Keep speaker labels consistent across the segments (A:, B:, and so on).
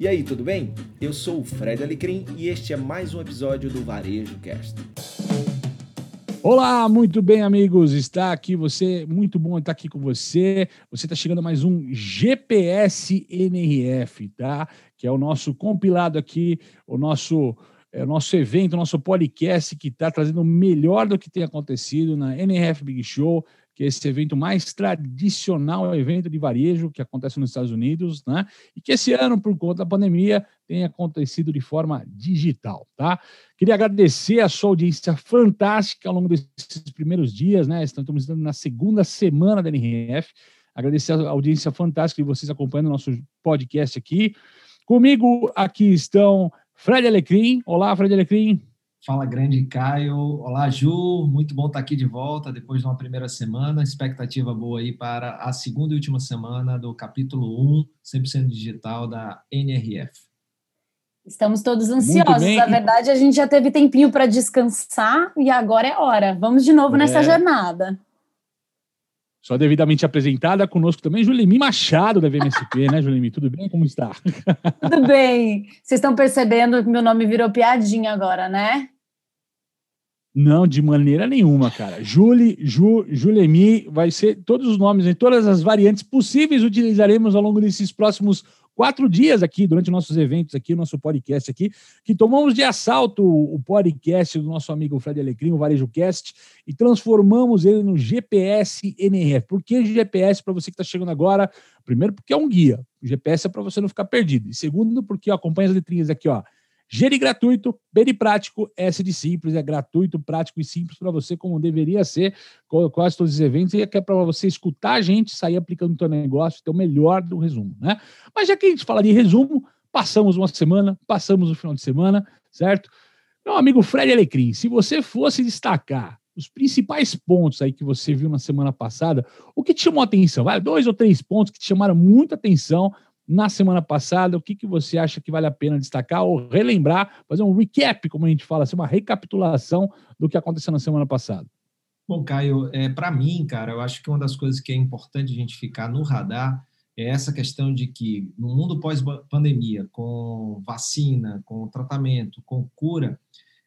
A: E aí, tudo bem? Eu sou o Fred Alecrim e este é mais um episódio do Varejo Cast.
B: Olá, muito bem, amigos. Está aqui você, muito bom estar aqui com você. Você está chegando a mais um GPS NRF, tá? Que é o nosso compilado aqui, o nosso é o nosso evento, o nosso podcast que está trazendo o melhor do que tem acontecido na NRF Big Show, que é esse evento mais tradicional, evento de varejo que acontece nos Estados Unidos, né? E que esse ano, por conta da pandemia, tem acontecido de forma digital, tá? Queria agradecer a sua audiência fantástica ao longo desses primeiros dias, né? Estamos na segunda semana da NRF. Agradecer a audiência fantástica de vocês acompanhando o nosso podcast aqui. Comigo aqui estão Fred Alecrim. Olá, Fred Alecrim.
C: Fala, grande Caio. Olá, Ju. Muito bom estar aqui de volta depois de uma primeira semana. Expectativa boa aí para a segunda e última semana do capítulo 1, 100% digital da NRF.
D: Estamos todos ansiosos. Na verdade, a gente já teve tempinho para descansar e agora é hora. Vamos de novo é. nessa jornada.
B: Só devidamente apresentada conosco também, Julemi Machado, da VMSP, né, Julemi? Tudo bem? Como está?
D: Tudo bem. Vocês estão percebendo que meu nome virou piadinha agora, né?
B: Não, de maneira nenhuma, cara. Julie, Ju, Julemi, vai ser todos os nomes em todas as variantes possíveis utilizaremos ao longo desses próximos quatro dias aqui, durante nossos eventos aqui, nosso podcast aqui, que tomamos de assalto o podcast do nosso amigo Fred Alecrim, o Varejo Cast, e transformamos ele no GPS NRF. Por que GPS para você que está chegando agora? Primeiro, porque é um guia. O GPS é para você não ficar perdido. E segundo, porque ó, acompanha as letrinhas aqui, ó. Gere gratuito, bem prático, S de simples, é gratuito, prático e simples para você, como deveria ser quase todos os eventos, e é, é para você escutar a gente, sair aplicando o teu negócio, ter o melhor do resumo, né? Mas já que a gente fala de resumo, passamos uma semana, passamos o final de semana, certo? Meu amigo Fred Alecrim, se você fosse destacar os principais pontos aí que você viu na semana passada, o que te chamou a atenção? Vai, dois ou três pontos que te chamaram muita atenção na semana passada, o que, que você acha que vale a pena destacar ou relembrar, fazer um recap, como a gente fala, assim, uma recapitulação do que aconteceu na semana passada?
C: Bom, Caio, é, para mim, cara, eu acho que uma das coisas que é importante a gente ficar no radar é essa questão de que no mundo pós-pandemia, com vacina, com tratamento, com cura,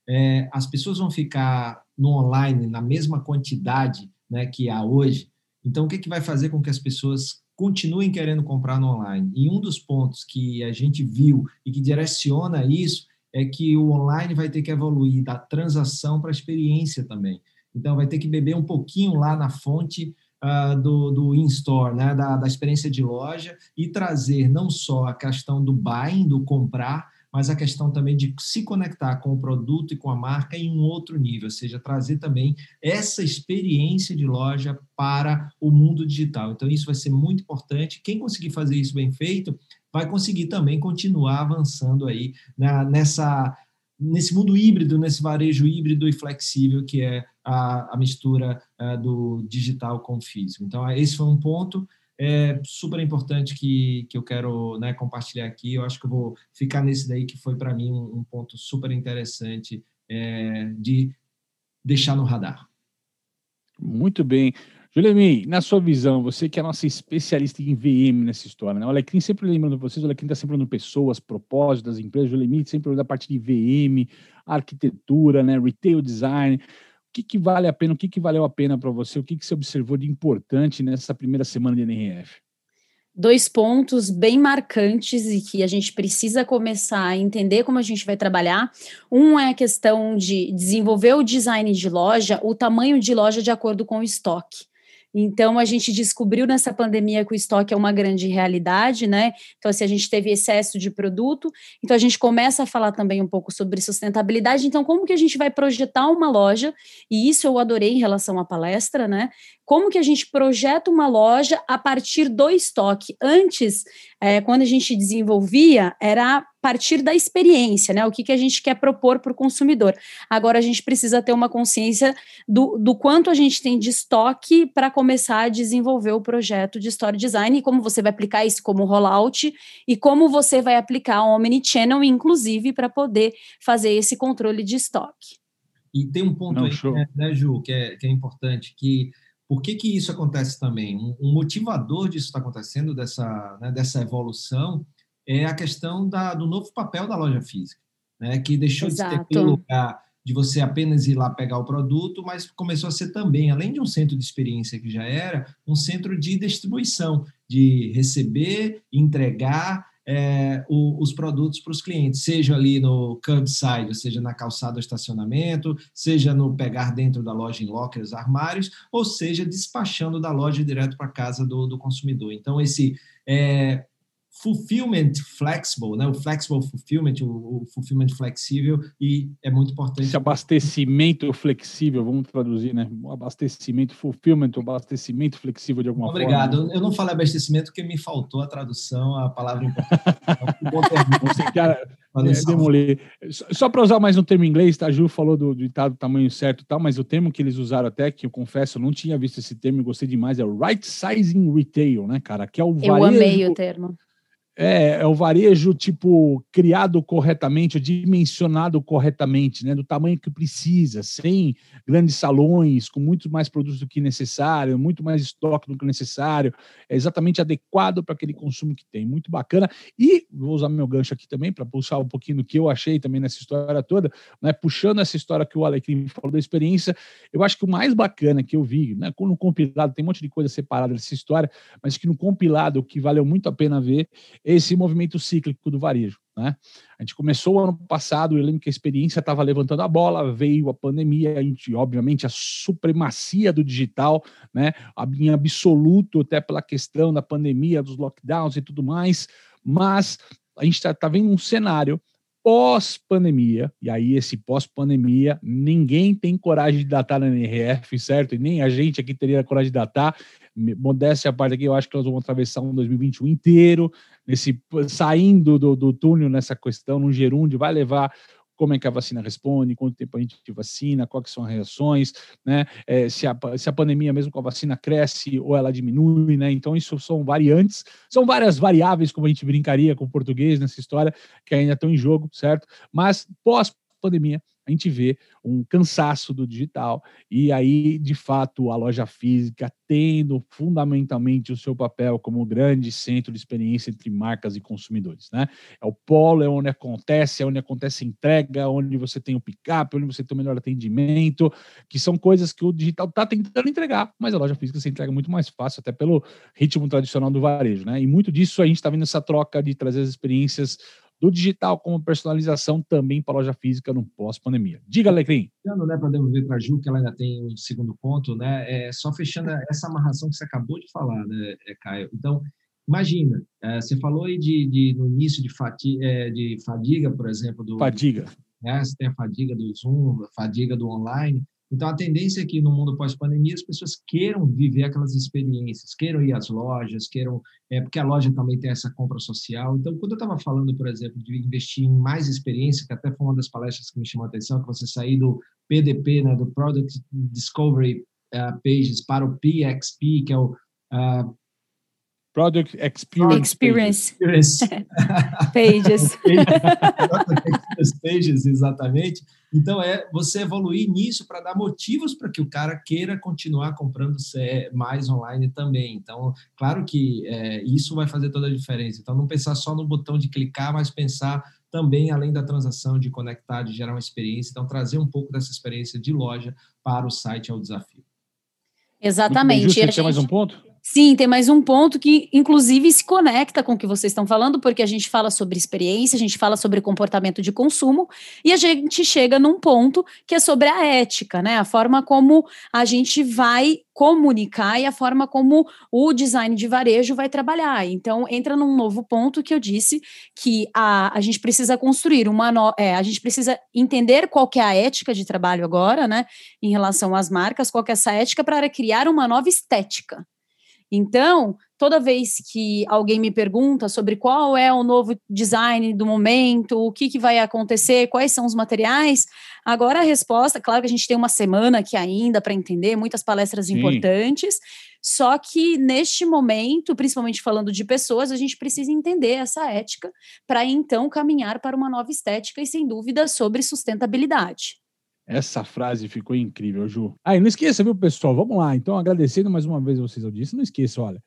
C: é, as pessoas vão ficar no online na mesma quantidade né, que há hoje. Então, o que, que vai fazer com que as pessoas continuem querendo comprar no online. E um dos pontos que a gente viu e que direciona isso é que o online vai ter que evoluir da transação para a experiência também. Então, vai ter que beber um pouquinho lá na fonte uh, do, do in-store, né? Da, da experiência de loja, e trazer não só a questão do buying, do comprar, mas a questão também de se conectar com o produto e com a marca em um outro nível, ou seja, trazer também essa experiência de loja para o mundo digital. Então, isso vai ser muito importante. Quem conseguir fazer isso bem feito, vai conseguir também continuar avançando aí na, nessa nesse mundo híbrido, nesse varejo híbrido e flexível que é a, a mistura uh, do digital com o físico. Então, esse foi um ponto é super importante que, que eu quero né, compartilhar aqui. Eu acho que eu vou ficar nesse daí que foi para mim um, um, ponto super interessante é, de deixar no radar.
B: Muito bem. Juliane, na sua visão, você que é a nossa especialista em VM nessa história, né? O Alecrim sempre lembrando vocês, o Alecrim está sempre olhando pessoas, propósitos das empresas, o sempre olhando a parte de VM, arquitetura, né? retail design que, que vale a pena, o que, que valeu a pena para você, o que, que você observou de importante nessa primeira semana de NRF?
D: Dois pontos bem marcantes e que a gente precisa começar a entender como a gente vai trabalhar. Um é a questão de desenvolver o design de loja, o tamanho de loja de acordo com o estoque. Então, a gente descobriu nessa pandemia que o estoque é uma grande realidade, né? Então, assim, a gente teve excesso de produto. Então, a gente começa a falar também um pouco sobre sustentabilidade. Então, como que a gente vai projetar uma loja? E isso eu adorei em relação à palestra, né? como que a gente projeta uma loja a partir do estoque. Antes, é, quando a gente desenvolvia, era partir da experiência, né? O que, que a gente quer propor para o consumidor. Agora a gente precisa ter uma consciência do, do quanto a gente tem de estoque para começar a desenvolver o projeto de Story Design e como você vai aplicar isso como rollout e como você vai aplicar o Omnichannel, inclusive, para poder fazer esse controle de estoque.
C: E tem um ponto Não, aí, né, né, Ju, que é, que é importante, que por que, que isso acontece também? Um, um motivador disso está acontecendo, dessa, né, dessa evolução, é a questão da, do novo papel da loja física, né? que deixou
D: Exato.
C: de ter aquele lugar de você apenas ir lá pegar o produto, mas começou a ser também, além de um centro de experiência que já era, um centro de distribuição, de receber, entregar é, o, os produtos para os clientes, seja ali no curbside, seja na calçada estacionamento, seja no pegar dentro da loja em lockers, armários, ou seja, despachando da loja direto para a casa do, do consumidor. Então, esse é, fulfillment flexible, né? o flexible fulfillment, o, o, fulfillment flexível, e é muito importante.
B: Esse abastecimento flexível, vamos traduzir, né? O abastecimento, fulfillment, o abastecimento flexível de alguma
C: Obrigado.
B: forma.
C: Obrigado. Eu não falei abastecimento porque me faltou a tradução, a palavra importante.
B: É, demolir. Só para usar mais um termo em inglês, tá? A Ju falou do, do, do tamanho certo e tal, mas o termo que eles usaram até, que eu confesso, eu não tinha visto esse termo e gostei demais, é o right sizing retail, né, cara? Que é o
D: varejo, Eu amei o termo
B: é, é, o varejo tipo criado corretamente, dimensionado corretamente, né, do tamanho que precisa, sem grandes salões, com muito mais produtos do que necessário, muito mais estoque do que necessário, é exatamente adequado para aquele consumo que tem, muito bacana. E vou usar meu gancho aqui também para puxar um pouquinho do que eu achei também nessa história toda, né, puxando essa história que o Alecrim falou da experiência, eu acho que o mais bacana que eu vi, né, no compilado tem um monte de coisa separada dessa história, mas que no compilado o que valeu muito a pena ver esse movimento cíclico do varejo. Né? A gente começou ano passado, eu lembro que a experiência estava levantando a bola, veio a pandemia, a gente, obviamente, a supremacia do digital, né? em absoluto, até pela questão da pandemia, dos lockdowns e tudo mais, mas a gente está tá vendo um cenário pós-pandemia, e aí esse pós-pandemia, ninguém tem coragem de datar na NRF, certo? E nem a gente aqui teria coragem de datar. Modéstia a parte aqui, eu acho que nós vamos atravessar um 2021 inteiro, nesse, saindo do, do túnel nessa questão, no gerúndio, vai levar como é que a vacina responde, quanto tempo a gente vacina, quais são as reações, né? É, se, a, se a pandemia, mesmo com a vacina, cresce ou ela diminui, né? Então, isso são variantes, são várias variáveis, como a gente brincaria com o português nessa história, que ainda estão em jogo, certo? Mas pós-pandemia, a gente vê um cansaço do digital e aí, de fato, a loja física tendo fundamentalmente o seu papel como grande centro de experiência entre marcas e consumidores, né? É o polo, é onde acontece, é onde acontece a entrega, onde você tem o pick-up, onde você tem o melhor atendimento, que são coisas que o digital está tentando entregar, mas a loja física se entrega muito mais fácil, até pelo ritmo tradicional do varejo, né? E muito disso a gente está vendo essa troca de trazer as experiências do digital como personalização também para a loja física no pós-pandemia. Diga, Alecrim.
C: Né, para devolver para a Ju, que ela ainda tem um segundo ponto, né? É, só fechando essa amarração que você acabou de falar, né, é, Caio? Então, imagina, é, você falou aí de, de, no início de, fati, é, de fadiga, por exemplo. Do,
B: fadiga.
C: Né, você tem a fadiga do Zoom, a fadiga do online. Então, a tendência é que no mundo pós-pandemia as pessoas queiram viver aquelas experiências, queiram ir às lojas, queiram. É, porque a loja também tem essa compra social. Então, quando eu estava falando, por exemplo, de investir em mais experiência, que até foi uma das palestras que me chamou a atenção, que você sair do PDP, né, do Product Discovery uh, Pages, para o PXP, que é o uh,
B: Product Experience,
D: experience.
C: Pages.
D: pages.
C: pages, exatamente. Então, é você evoluir nisso para dar motivos para que o cara queira continuar comprando mais online também. Então, claro que é, isso vai fazer toda a diferença. Então, não pensar só no botão de clicar, mas pensar também, além da transação, de conectar, de gerar uma experiência. Então, trazer um pouco dessa experiência de loja para o site é o desafio.
D: Exatamente.
B: Você gente... mais um ponto?
D: Sim, tem mais um ponto que, inclusive, se conecta com o que vocês estão falando, porque a gente fala sobre experiência, a gente fala sobre comportamento de consumo, e a gente chega num ponto que é sobre a ética, né? A forma como a gente vai comunicar e a forma como o design de varejo vai trabalhar. Então, entra num novo ponto que eu disse que a, a gente precisa construir uma no, é, a gente precisa entender qual que é a ética de trabalho agora, né? Em relação às marcas, qual que é essa ética para criar uma nova estética. Então, toda vez que alguém me pergunta sobre qual é o novo design do momento, o que, que vai acontecer, quais são os materiais, agora a resposta, claro que a gente tem uma semana aqui ainda para entender, muitas palestras Sim. importantes, só que neste momento, principalmente falando de pessoas, a gente precisa entender essa ética para então caminhar para uma nova estética e, sem dúvida, sobre sustentabilidade.
B: Essa frase ficou incrível, Ju. E não esqueça, viu, pessoal? Vamos lá. Então, agradecendo mais uma vez vocês disse, não esqueça, olha,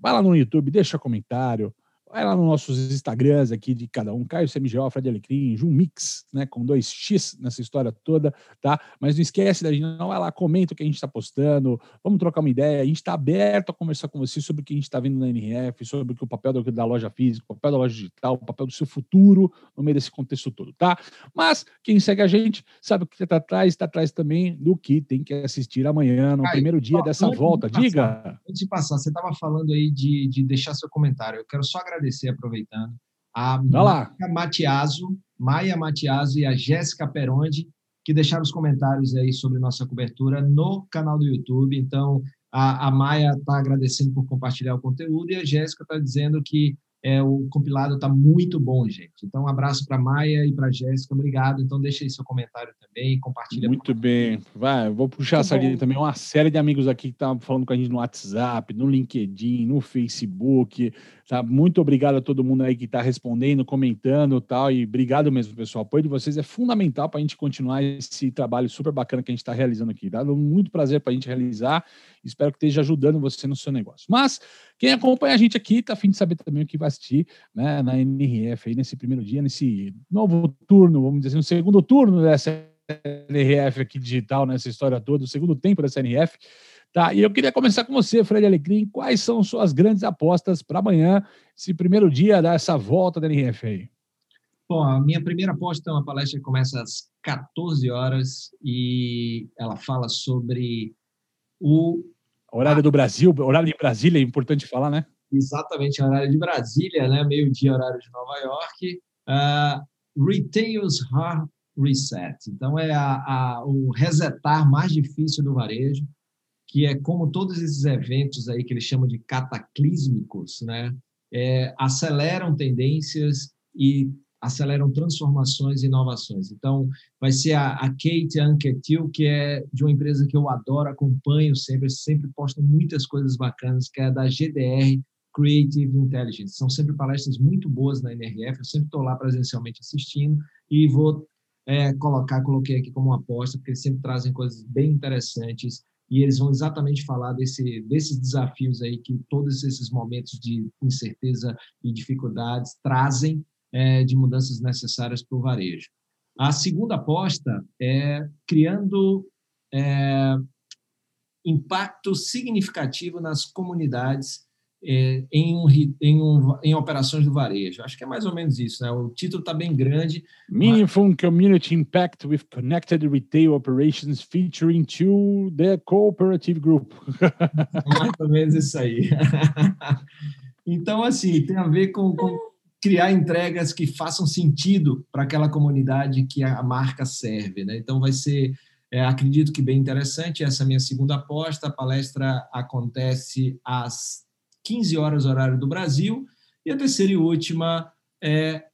B: vai lá no YouTube, deixa comentário, Vai lá nos nossos Instagrams aqui de cada um, Caio CMGO, Fred Alecrim, Jum Mix, né, com dois X nessa história toda, tá? Mas não esquece da gente, não vai lá, comenta o que a gente está postando, vamos trocar uma ideia, a gente está aberto a conversar com você sobre o que a gente está vendo na NRF, sobre o papel da loja física, o papel da loja digital, o papel do seu futuro no meio desse contexto todo, tá? Mas quem segue a gente sabe o que está atrás, está atrás também do que tem que assistir amanhã, no Caio, primeiro dia dessa volta. De passar, Diga!
C: Antes de passar, você estava falando aí de, de deixar seu comentário, eu quero só agradecer agradecer, aproveitando, a Maia Matiaso, Maia Matiaso e a Jéssica Perondi, que deixaram os comentários aí sobre nossa cobertura no canal do YouTube. Então, a, a Maia está agradecendo por compartilhar o conteúdo e a Jéssica está dizendo que é, o compilado está muito bom, gente. Então, um abraço para Maia e para Jéssica, obrigado. Então, deixa aí seu comentário também, compartilha.
B: Muito bem. Vai, vou puxar muito essa linha também. Uma série de amigos aqui que estavam falando com a gente no WhatsApp, no LinkedIn, no Facebook. Tá? Muito obrigado a todo mundo aí que está respondendo, comentando tal. E obrigado mesmo, pessoal. O apoio de vocês é fundamental para a gente continuar esse trabalho super bacana que a gente está realizando aqui. Dá muito prazer para a gente realizar. Espero que esteja ajudando você no seu negócio. Mas quem acompanha a gente aqui está afim de saber também o que vai assistir né, na NRF aí nesse primeiro dia, nesse novo turno, vamos dizer assim, no segundo turno dessa NRF aqui digital, nessa história toda, o segundo tempo dessa NRF. Tá, e eu queria começar com você, Fred Alecrim. Quais são suas grandes apostas para amanhã, esse primeiro dia dessa volta da NRF aí?
C: Bom, a minha primeira aposta é uma palestra que começa às 14 horas e ela fala sobre o
B: Horário do Brasil, horário de Brasília, é importante falar, né?
C: Exatamente, horário de Brasília, né? Meio-dia, horário de Nova York. Uh, Retail's Hard Reset. Então, é a, a, o resetar mais difícil do varejo, que é como todos esses eventos aí que eles chamam de cataclísmicos, né? É, aceleram tendências e aceleram transformações e inovações. Então, vai ser a, a Kate Anquetil, que é de uma empresa que eu adoro, acompanho sempre, sempre posta muitas coisas bacanas, que é da GDR Creative Intelligence. São sempre palestras muito boas na NRF, eu sempre estou lá presencialmente assistindo e vou é, colocar, coloquei aqui como uma aposta, porque eles sempre trazem coisas bem interessantes e eles vão exatamente falar desse, desses desafios aí que todos esses momentos de incerteza e dificuldades trazem é, de mudanças necessárias para o varejo. A segunda aposta é criando é, impacto significativo nas comunidades é, em, um, em, um, em operações do varejo. Acho que é mais ou menos isso. Né? O título está bem grande.
B: Meaningful mas... Community Impact with Connected Retail Operations featuring to the Cooperative Group.
C: mais ou menos isso aí. então, assim, tem a ver com, com criar entregas que façam sentido para aquela comunidade que a marca serve. Né? Então, vai ser, é, acredito que bem interessante. Essa é a minha segunda aposta. A palestra acontece às 15 horas, horário do Brasil. E a terceira e última é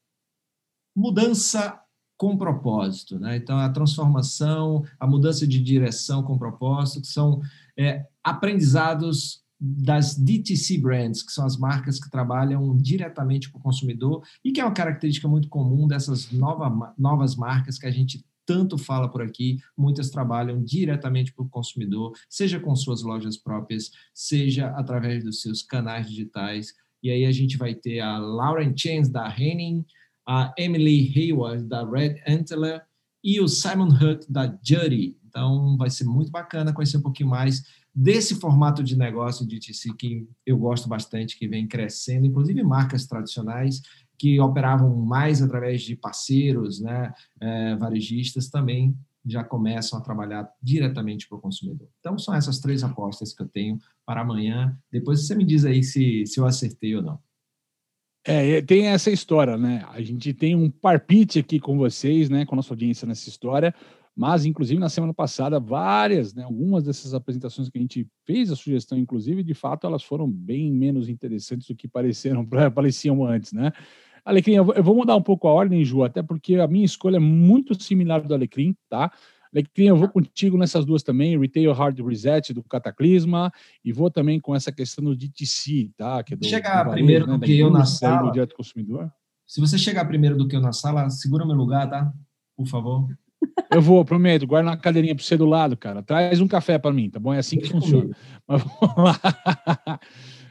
C: mudança com propósito. Né? Então, a transformação, a mudança de direção com propósito, que são é, aprendizados das DTC brands, que são as marcas que trabalham diretamente com o consumidor e que é uma característica muito comum dessas nova, novas marcas que a gente tanto fala por aqui, muitas trabalham diretamente para o consumidor, seja com suas lojas próprias, seja através dos seus canais digitais. E aí a gente vai ter a Lauren Chance da Henning, a Emily Hayward da Red Antler e o Simon Hutt da Judy. Então vai ser muito bacana conhecer um pouquinho mais desse formato de negócio de TC que eu gosto bastante, que vem crescendo, inclusive marcas tradicionais que operavam mais através de parceiros, né, é, varejistas, também já começam a trabalhar diretamente para o consumidor. Então, são essas três apostas que eu tenho para amanhã. Depois você me diz aí se, se eu acertei ou não.
B: É, tem essa história, né? A gente tem um parpite aqui com vocês, né, com a nossa audiência nessa história. Mas, inclusive, na semana passada, várias, né, algumas dessas apresentações que a gente fez a sugestão, inclusive, de fato, elas foram bem menos interessantes do que pareceram, pareciam antes, né? Alecrim, eu vou mudar um pouco a ordem, Ju, até porque a minha escolha é muito similar do Alecrim, tá? Alecrim, eu vou contigo nessas duas também, Retail Hard Reset do Cataclisma, e vou também com essa questão do DTC, tá?
C: Que é do, chegar do primeiro né, do que eu na sala. Do direto consumidor. Se você chegar primeiro do que eu na sala, segura meu lugar, tá? Por favor.
B: Eu vou, prometo. Guarda uma cadeirinha para você do lado, cara. Traz um café para mim, tá bom? É assim que funciona. Mas vamos lá.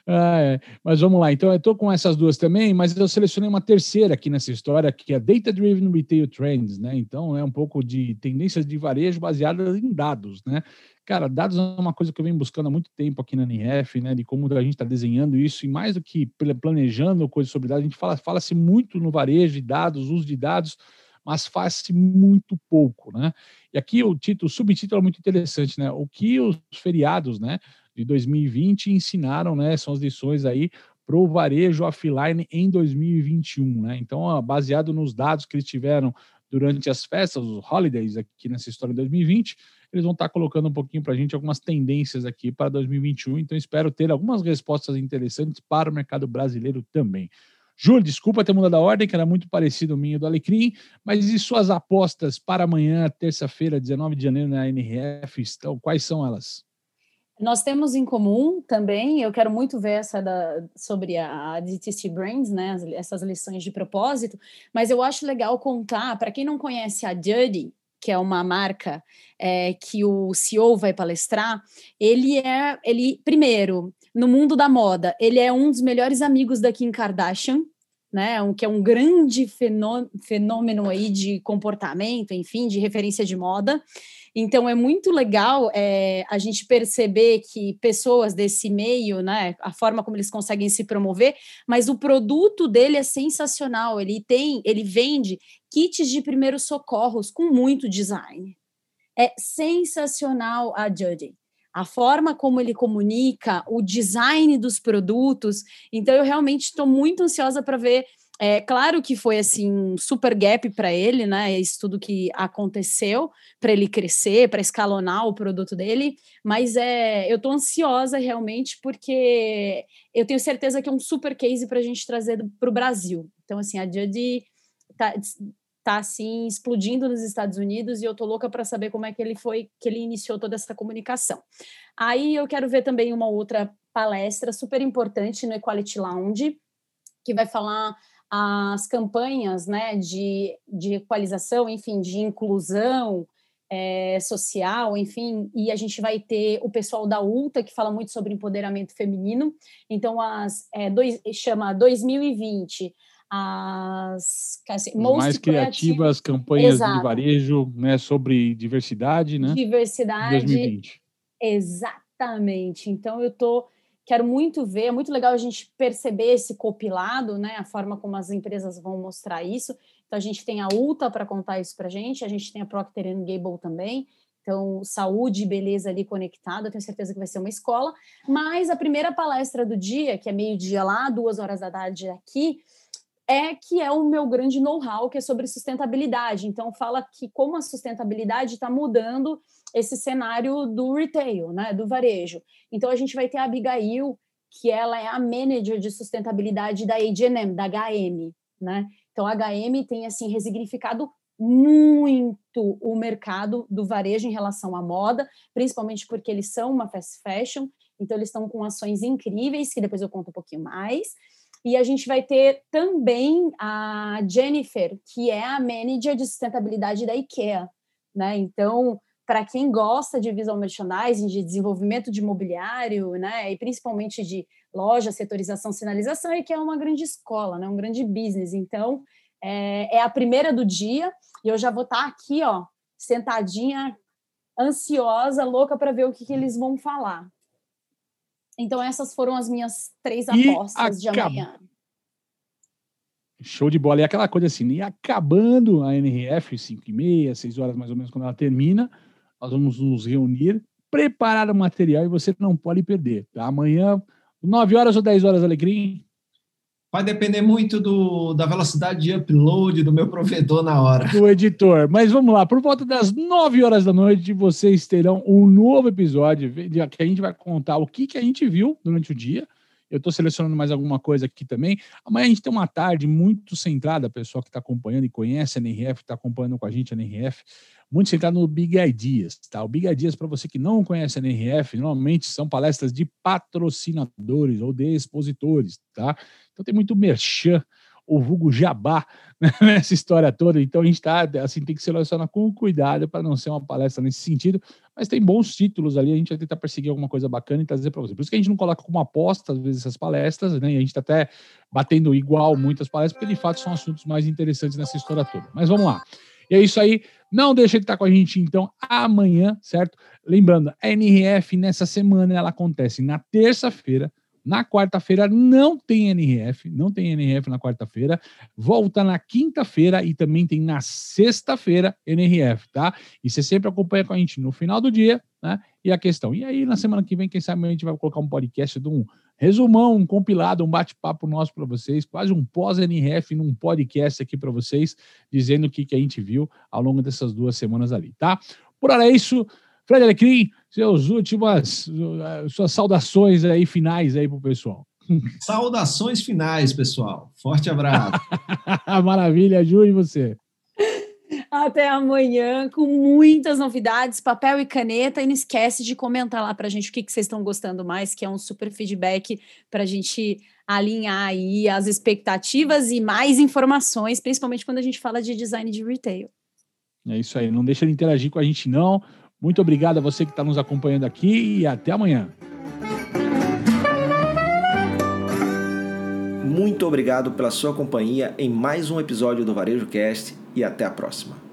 B: Ah, é. Mas vamos lá. Então, eu estou com essas duas também, mas eu selecionei uma terceira aqui nessa história, que é Data Driven Retail Trends, né? Então, é um pouco de tendências de varejo baseadas em dados, né? Cara, dados é uma coisa que eu venho buscando há muito tempo aqui na NRF, né? De como a gente está desenhando isso, e mais do que planejando coisas sobre dados, a gente fala-se fala muito no varejo de dados, uso de dados, mas faz-se muito pouco, né? E aqui o título, o subtítulo é muito interessante, né? O que os feriados, né? de 2020 ensinaram, né? São as lições aí para o varejo offline em 2021, né? Então, baseado nos dados que eles tiveram durante as festas, os holidays aqui nessa história de 2020, eles vão estar colocando um pouquinho para a gente algumas tendências aqui para 2021. Então, espero ter algumas respostas interessantes para o mercado brasileiro também. Júlio, desculpa ter mudado a ordem, que era muito parecido o minho do Alecrim, mas e suas apostas para amanhã, terça-feira, 19 de janeiro, na NRF, estão, quais são elas?
D: Nós temos em comum também, eu quero muito ver essa da, sobre a, DTC Brands, né, essas lições de propósito, mas eu acho legal contar, para quem não conhece a Dirty, que é uma marca é, que o CEO vai palestrar, ele é, ele, primeiro, no mundo da moda, ele é um dos melhores amigos da Kim Kardashian, né, um, que é um grande fenômeno aí de comportamento, enfim, de referência de moda, então é muito legal é, a gente perceber que pessoas desse meio, né, a forma como eles conseguem se promover, mas o produto dele é sensacional. Ele tem, ele vende kits de primeiros socorros com muito design. É sensacional a Judge a forma como ele comunica, o design dos produtos. Então, eu realmente estou muito ansiosa para ver é claro que foi assim um super gap para ele, né? Isso tudo que aconteceu para ele crescer, para escalonar o produto dele, mas é, eu estou ansiosa realmente porque eu tenho certeza que é um super case para a gente trazer para o Brasil. Então, assim, a Judy tá, tá assim explodindo nos Estados Unidos e eu tô louca para saber como é que ele foi, que ele iniciou toda essa comunicação. Aí eu quero ver também uma outra palestra super importante no Equality Lounge, que vai falar as campanhas né, de, de equalização, enfim, de inclusão é, social, enfim, e a gente vai ter o pessoal da ULTA, que fala muito sobre empoderamento feminino. Então, as é, dois, chama 2020 as
B: assim, mais criativas campanhas Exato. de varejo né, sobre diversidade, né?
D: Diversidade. 2020. Exatamente. Então, eu estou quero muito ver, é muito legal a gente perceber esse copilado, né, a forma como as empresas vão mostrar isso. Então, a gente tem a UTA para contar isso para a gente, a gente tem a Procter Gamble também, então, saúde e beleza ali conectada, tenho certeza que vai ser uma escola. Mas a primeira palestra do dia, que é meio-dia lá, duas horas da tarde aqui, é que é o meu grande know-how, que é sobre sustentabilidade. Então, fala que como a sustentabilidade está mudando esse cenário do retail, né, do varejo. Então, a gente vai ter a Abigail, que ela é a manager de sustentabilidade da H&M, da HM, né? Então, a HM tem, assim, resignificado muito o mercado do varejo em relação à moda, principalmente porque eles são uma fast fashion, então eles estão com ações incríveis, que depois eu conto um pouquinho mais, e a gente vai ter também a Jennifer, que é a manager de sustentabilidade da IKEA. Né? Então, para quem gosta de visual merchandising, de desenvolvimento de imobiliário, né, e principalmente de loja, setorização, sinalização, é que é uma grande escola, né, um grande business. Então, é, é a primeira do dia e eu já vou estar tá aqui, ó, sentadinha, ansiosa, louca para ver o que, que eles vão falar. Então, essas foram as minhas três apostas de amanhã.
B: Show de bola. E aquela coisa assim, e acabando a NRF, 5 e meia, 6 horas mais ou menos, quando ela termina, nós vamos nos reunir, preparar o material e você não pode perder. Tá? Amanhã, 9 horas ou 10 horas, Alegria?
C: Vai depender muito do, da velocidade de upload do meu provedor na hora.
B: Do editor. Mas vamos lá, por volta das 9 horas da noite, vocês terão um novo episódio que a gente vai contar o que, que a gente viu durante o dia. Eu estou selecionando mais alguma coisa aqui também. Amanhã a gente tem uma tarde muito centrada, pessoal que está acompanhando e conhece a NRF, está acompanhando com a gente a NRF, muito centrado no Big Ideas. Tá? O Big Ideas, para você que não conhece a NRF, normalmente são palestras de patrocinadores ou de expositores. Tá? Então tem muito merchan. O vulgo jabá né, nessa história toda. Então a gente tá, assim, tem que selecionar com cuidado para não ser uma palestra nesse sentido, mas tem bons títulos ali, a gente vai tentar perseguir alguma coisa bacana e trazer para você. Por isso que a gente não coloca como aposta, às vezes, essas palestras, né? E a gente está até batendo igual muitas palestras, porque de fato são assuntos mais interessantes nessa história toda. Mas vamos lá. E é isso aí. Não deixa de estar com a gente, então, amanhã, certo? Lembrando, a NRF nessa semana ela acontece na terça-feira. Na quarta-feira não tem NRF, não tem NRF na quarta-feira. Volta na quinta-feira e também tem na sexta-feira NRF, tá? E você sempre acompanha com a gente no final do dia, né? E a questão. E aí, na semana que vem, quem sabe a gente vai colocar um podcast de um resumão, um compilado, um bate-papo nosso para vocês, quase um pós-NRF num podcast aqui para vocês, dizendo o que, que a gente viu ao longo dessas duas semanas ali, tá? Por hora é isso. Fred Alecrim, seus últimas, suas saudações aí finais aí pro pessoal.
C: Saudações finais, pessoal. Forte abraço.
B: Maravilha, Ju, e você?
D: Até amanhã com muitas novidades, papel e caneta. E não esquece de comentar lá para a gente o que, que vocês estão gostando mais, que é um super feedback para a gente alinhar aí as expectativas e mais informações, principalmente quando a gente fala de design de retail.
B: É isso aí. Não deixa de interagir com a gente, não. Muito obrigado a você que está nos acompanhando aqui e até amanhã.
A: Muito obrigado pela sua companhia em mais um episódio do Varejo Cast e até a próxima.